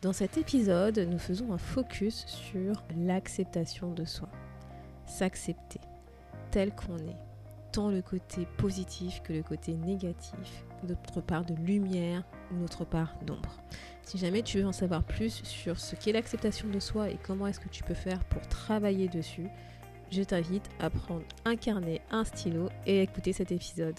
Dans cet épisode, nous faisons un focus sur l'acceptation de soi. S'accepter tel qu'on est, tant le côté positif que le côté négatif, notre part de lumière, notre part d'ombre. Si jamais tu veux en savoir plus sur ce qu'est l'acceptation de soi et comment est-ce que tu peux faire pour travailler dessus, je t'invite à prendre un carnet, un stylo et écouter cet épisode.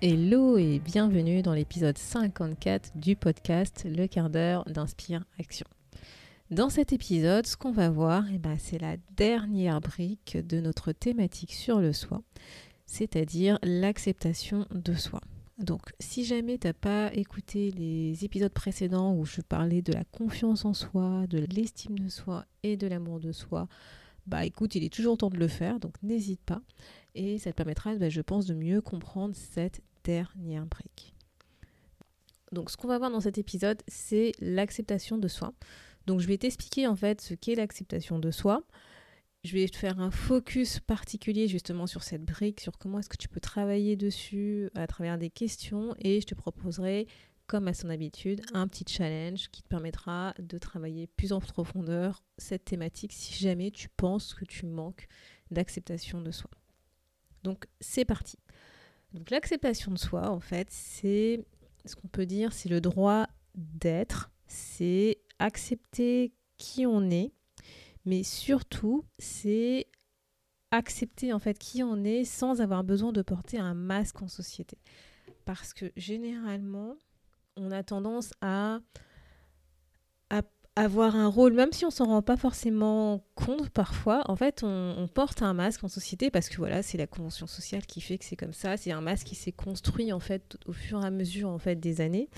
Hello et bienvenue dans l'épisode 54 du podcast Le quart d'heure d'Inspire Action. Dans cet épisode, ce qu'on va voir, eh ben, c'est la dernière brique de notre thématique sur le soi, c'est-à-dire l'acceptation de soi. Donc, si jamais tu n'as pas écouté les épisodes précédents où je parlais de la confiance en soi, de l'estime de soi et de l'amour de soi, bah écoute, il est toujours temps de le faire, donc n'hésite pas. Et ça te permettra, bah, je pense, de mieux comprendre cette dernière brique. Donc, ce qu'on va voir dans cet épisode, c'est l'acceptation de soi. Donc je vais t'expliquer en fait ce qu'est l'acceptation de soi. Je vais te faire un focus particulier justement sur cette brique, sur comment est-ce que tu peux travailler dessus à travers des questions et je te proposerai, comme à son habitude, un petit challenge qui te permettra de travailler plus en profondeur cette thématique si jamais tu penses que tu manques d'acceptation de soi. Donc c'est parti. Donc l'acceptation de soi, en fait, c'est ce qu'on peut dire, c'est le droit d'être, c'est accepter qui on est, mais surtout, c'est accepter en fait qui on est sans avoir besoin de porter un masque en société. Parce que généralement, on a tendance à, avoir un rôle, même si on s'en rend pas forcément compte parfois, en fait, on, porte un masque en société parce que voilà, c'est la convention sociale qui fait que c'est comme ça. C'est un masque qui s'est construit en fait au fur et à mesure en fait des années.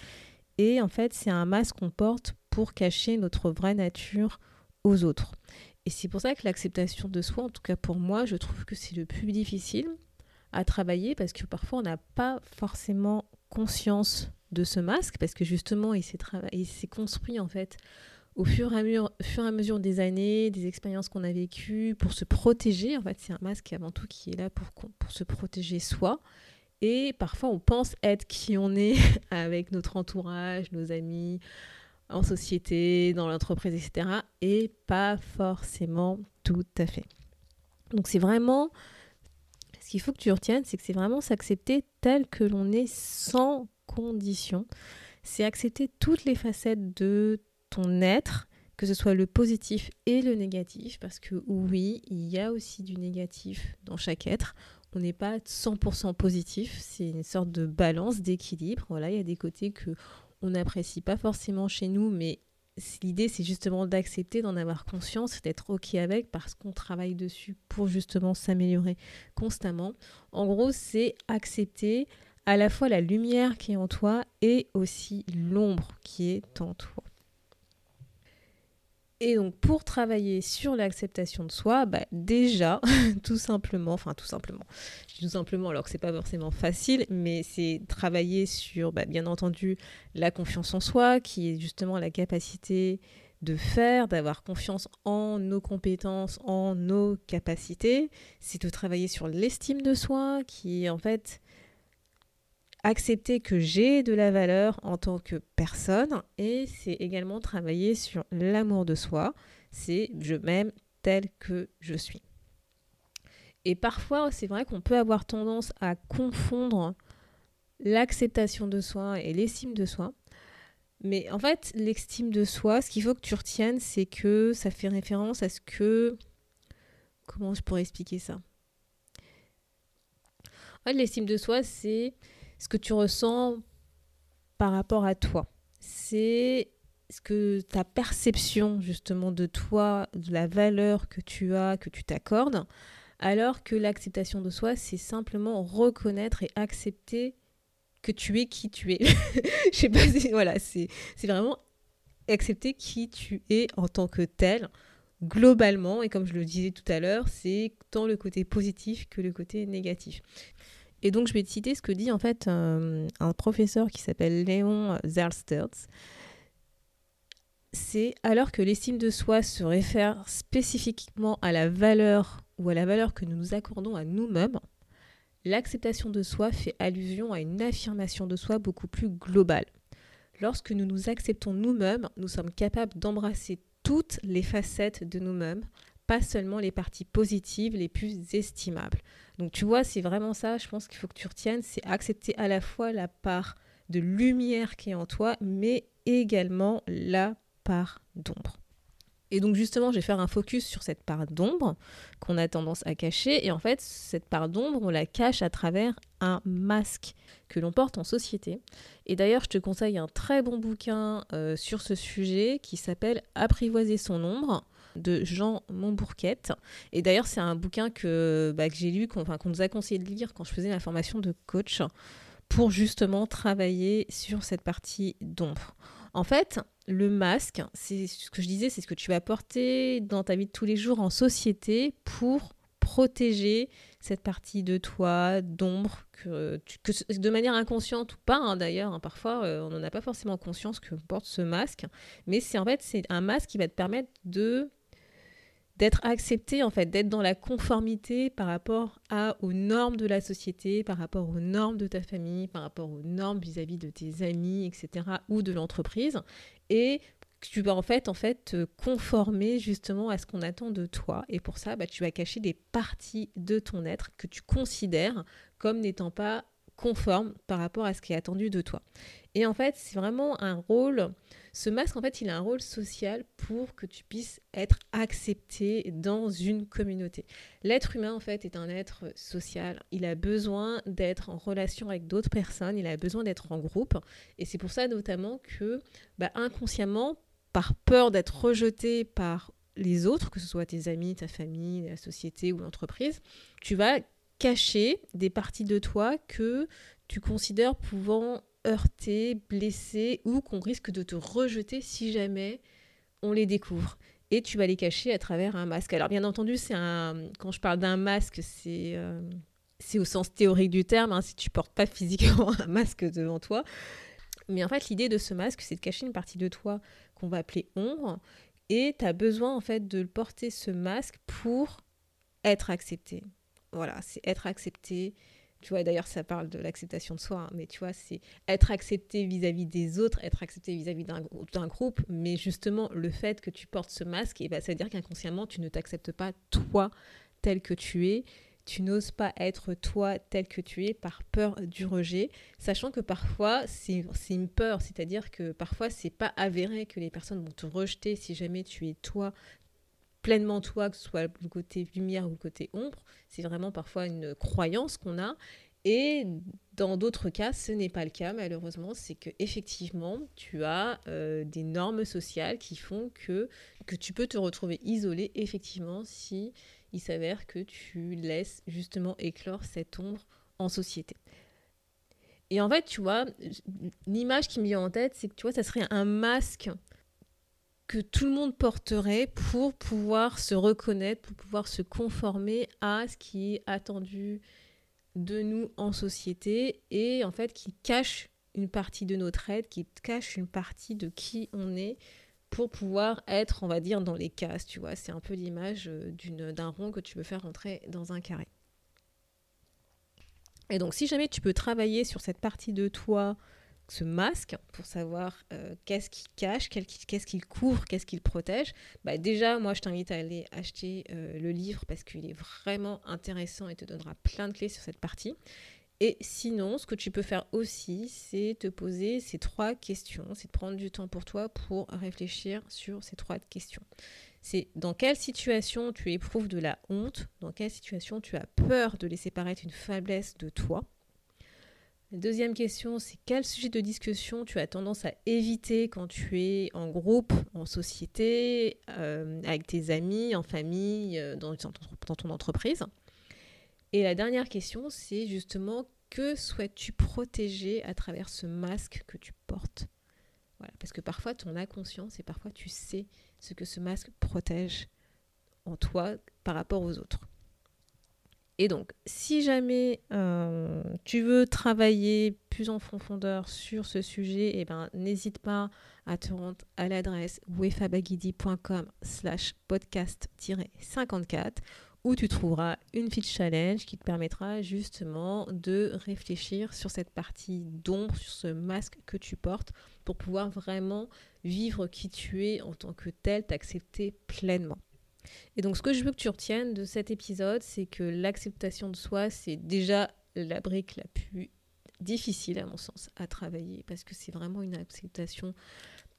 Et en fait, c'est un masque qu'on porte pour cacher notre vraie nature aux autres. Et c'est pour ça que l'acceptation de soi, en tout cas pour moi, je trouve que c'est le plus difficile à travailler parce que parfois on n'a pas forcément conscience de ce masque parce que justement il s'est construit en fait au fur et, à mesure, des années, des expériences qu'on a vécues pour se protéger. En fait, c'est un masque avant tout qui est là pour, pour se protéger soi. Et parfois, on pense être qui on est avec notre entourage, nos amis, en société, dans l'entreprise, etc. Et pas forcément tout à fait. Donc c'est vraiment, ce qu'il faut que tu retiennes, c'est que c'est vraiment s'accepter tel que l'on est sans condition. C'est accepter toutes les facettes de ton être, que ce soit le positif et le négatif, parce que oui, il y a aussi du négatif dans chaque être. On n'est pas 100% positif, c'est une sorte de balance, d'équilibre. Voilà, il y a des côtés que on n'apprécie pas forcément chez nous, mais l'idée c'est justement d'accepter, d'en avoir conscience, d'être ok avec parce qu'on travaille dessus pour justement s'améliorer constamment. En gros, c'est accepter à la fois la lumière qui est en toi et aussi l'ombre qui est en toi. Et donc pour travailler sur l'acceptation de soi, bah déjà, tout simplement, enfin tout simplement, tout simplement alors que c'est pas forcément facile, mais c'est travailler sur, bah, bien entendu, la confiance en soi, qui est justement la capacité de faire, d'avoir confiance en nos compétences, en nos capacités. C'est de travailler sur l'estime de soi, qui est en fait accepter que j'ai de la valeur en tant que personne et c'est également travailler sur l'amour de soi. C'est je m'aime tel que je suis. Et parfois, c'est vrai qu'on peut avoir tendance à confondre l'acceptation de soi et l'estime de soi. Mais en fait, l'estime de soi, ce qu'il faut que tu retiennes, c'est que ça fait référence à ce que... Comment je pourrais expliquer ça? En L'estime de soi, c'est ce que tu ressens par rapport à toi. C'est ce que ta perception justement de toi, de la valeur que tu as, que tu t'accordes, alors que l'acceptation de soi, c'est simplement reconnaître et accepter que tu es qui tu es. Je sais pas si, voilà, c'est vraiment accepter qui tu es en tant que tel, globalement, et comme je le disais tout à l'heure, c'est tant le côté positif que le côté négatif. Et donc je vais te citer ce que dit en fait un, professeur qui s'appelle Léon Zerlsterz. C'est alors que l'estime de soi se réfère spécifiquement à la valeur ou à la valeur que nous nous accordons à nous-mêmes, l'acceptation de soi fait allusion à une affirmation de soi beaucoup plus globale. Lorsque nous nous acceptons nous-mêmes, nous sommes capables d'embrasser toutes les facettes de nous-mêmes, pas seulement les parties positives les plus estimables. Donc tu vois, c'est vraiment ça, je pense qu'il faut que tu retiennes, c'est accepter à la fois la part de lumière qui est en toi, mais également la part d'ombre. Et donc justement, je vais faire un focus sur cette part d'ombre qu'on a tendance à cacher. Et en fait, cette part d'ombre, on la cache à travers un masque que l'on porte en société. Et d'ailleurs, je te conseille un très bon bouquin euh, sur ce sujet qui s'appelle Apprivoiser son ombre de Jean Montbourquette. Et d'ailleurs, c'est un bouquin que, bah, que j'ai lu, qu'on nous a conseillé de lire quand je faisais la formation de coach pour justement travailler sur cette partie d'ombre. En fait, le masque, c'est ce que je disais, c'est ce que tu vas porter dans ta vie de tous les jours en société pour protéger cette partie de toi d'ombre que, de manière inconsciente ou pas hein, d'ailleurs hein, parfois euh, on n'en a pas forcément conscience que porte ce masque mais c'est en fait c'est un masque qui va te permettre de d'être accepté, en fait, d'être dans la conformité par rapport à, aux normes de la société, par rapport aux normes de ta famille, par rapport aux normes vis-à-vis de tes amis, etc., ou de l'entreprise. Et tu vas en fait, en fait te conformer justement à ce qu'on attend de toi. Et pour ça, bah, tu vas cacher des parties de ton être que tu considères comme n'étant pas conformes par rapport à ce qui est attendu de toi. Et en fait, c'est vraiment un rôle ce masque, en fait, il a un rôle social pour que tu puisses être accepté dans une communauté. L'être humain, en fait, est un être social. Il a besoin d'être en relation avec d'autres personnes, il a besoin d'être en groupe. Et c'est pour ça, notamment, que bah, inconsciemment, par peur d'être rejeté par les autres, que ce soit tes amis, ta famille, la société ou l'entreprise, tu vas cacher des parties de toi que tu considères pouvant heurter, blesser ou qu'on risque de te rejeter si jamais on les découvre. Et tu vas les cacher à travers un masque. Alors bien entendu, c'est un quand je parle d'un masque, c'est euh, c'est au sens théorique du terme, hein, si tu portes pas physiquement un masque devant toi. Mais en fait, l'idée de ce masque, c'est de cacher une partie de toi qu'on va appeler ombre. Et tu as besoin en fait de porter ce masque pour être accepté. Voilà, c'est être accepté, tu vois, d'ailleurs, ça parle de l'acceptation de soi, hein, mais tu vois, c'est être accepté vis-à-vis des autres, être accepté vis-à-vis d'un groupe, mais justement, le fait que tu portes ce masque, et ben, ça veut dire qu'inconsciemment, tu ne t'acceptes pas toi tel que tu es, tu n'oses pas être toi tel que tu es par peur du rejet, sachant que parfois c'est une peur, c'est-à-dire que parfois c'est pas avéré que les personnes vont te rejeter si jamais tu es toi pleinement toi, que ce soit le côté lumière ou le côté ombre. C'est vraiment parfois une croyance qu'on a. Et dans d'autres cas, ce n'est pas le cas, malheureusement. C'est que effectivement, tu as euh, des normes sociales qui font que, que tu peux te retrouver isolé, effectivement, si il s'avère que tu laisses justement éclore cette ombre en société. Et en fait, tu vois, l'image qui me vient en tête, c'est que tu vois, ça serait un masque que tout le monde porterait pour pouvoir se reconnaître, pour pouvoir se conformer à ce qui est attendu de nous en société et en fait qui cache une partie de notre aide, qui cache une partie de qui on est pour pouvoir être, on va dire, dans les cases, tu vois. C'est un peu l'image euh, d'un rond que tu veux faire rentrer dans un carré. Et donc, si jamais tu peux travailler sur cette partie de toi ce masque pour savoir euh, qu'est-ce qu'il cache, qu'est-ce qu'il couvre, qu'est-ce qu'il protège, bah déjà, moi, je t'invite à aller acheter euh, le livre parce qu'il est vraiment intéressant et te donnera plein de clés sur cette partie. Et sinon, ce que tu peux faire aussi, c'est te poser ces trois questions, c'est de prendre du temps pour toi pour réfléchir sur ces trois questions. C'est dans quelle situation tu éprouves de la honte, dans quelle situation tu as peur de laisser paraître une faiblesse de toi, la deuxième question, c'est quel sujet de discussion tu as tendance à éviter quand tu es en groupe, en société, euh, avec tes amis, en famille, euh, dans, ton entreprise? Et la dernière question, c'est justement que souhaites-tu protéger à travers ce masque que tu portes? Parce que parfois, tu en as conscience et parfois, tu sais ce que ce masque protège en toi par rapport aux autres. Et donc, si jamais euh, tu veux travailler plus en profondeur sur ce sujet, eh ben, n'hésite pas à te rendre à l'adresse wefabagidi.com slash podcast-54 où tu trouveras une fiche challenge qui te permettra justement de réfléchir sur cette partie d'ombre, sur ce masque que tu portes pour pouvoir vraiment vivre qui tu es en tant que tel, t'accepter pleinement. Et donc, ce que je veux que tu retiennes de cet épisode, c'est que l'acceptation de soi, c'est déjà la brique la plus difficile, à mon sens, à travailler, parce que c'est vraiment une acceptation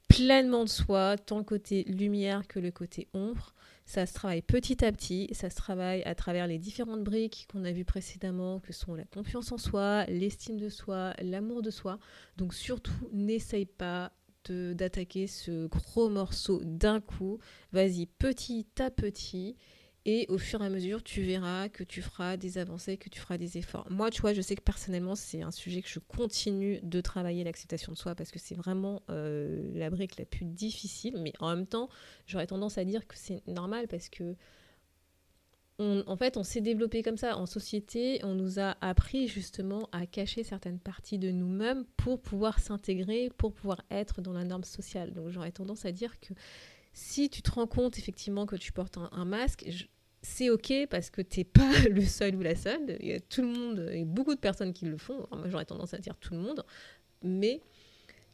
pleinement de soi, tant le côté lumière que le côté ombre. Ça se travaille petit à petit, ça se travaille à travers les différentes briques qu'on a vues précédemment, que sont la confiance en soi, l'estime de soi, l'amour de soi. Donc surtout, n'essaye pas d'attaquer ce gros morceau d'un coup. Vas-y petit à petit. Et au fur et à mesure, tu verras que tu feras des avancées, que tu feras des efforts. Moi, tu vois, je sais que personnellement, c'est un sujet que je continue de travailler, l'acceptation de soi, parce que c'est vraiment euh, la brique la plus difficile. Mais en même temps, j'aurais tendance à dire que c'est normal parce que en fait, on s'est développé comme ça en société. On nous a appris justement à cacher certaines parties de nous-mêmes pour pouvoir s'intégrer, pour pouvoir être dans la norme sociale. Donc, j'aurais tendance à dire que si tu te rends compte effectivement que tu portes un, masque, c'est ok parce que tu n'es pas le seul ou la seule. Il y a tout le monde beaucoup de personnes qui le font. moi, j'aurais tendance à dire tout le monde. Mais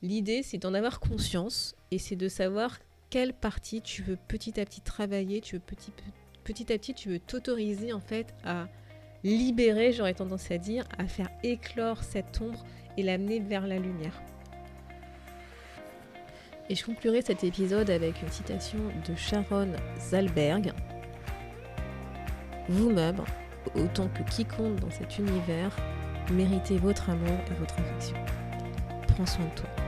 l'idée, c'est d'en avoir conscience et c'est de savoir quelle partie tu veux petit à petit travailler, tu veux petit, petit à petit, tu veux t'autoriser en fait à libérer, j'aurais tendance à dire, à faire éclore cette ombre et l'amener vers la lumière. Et je conclurai cet épisode avec une citation de Sharon Zalberg. Vous-même, autant que quiconque dans cet univers, méritez votre amour et votre affection. Prends soin de toi.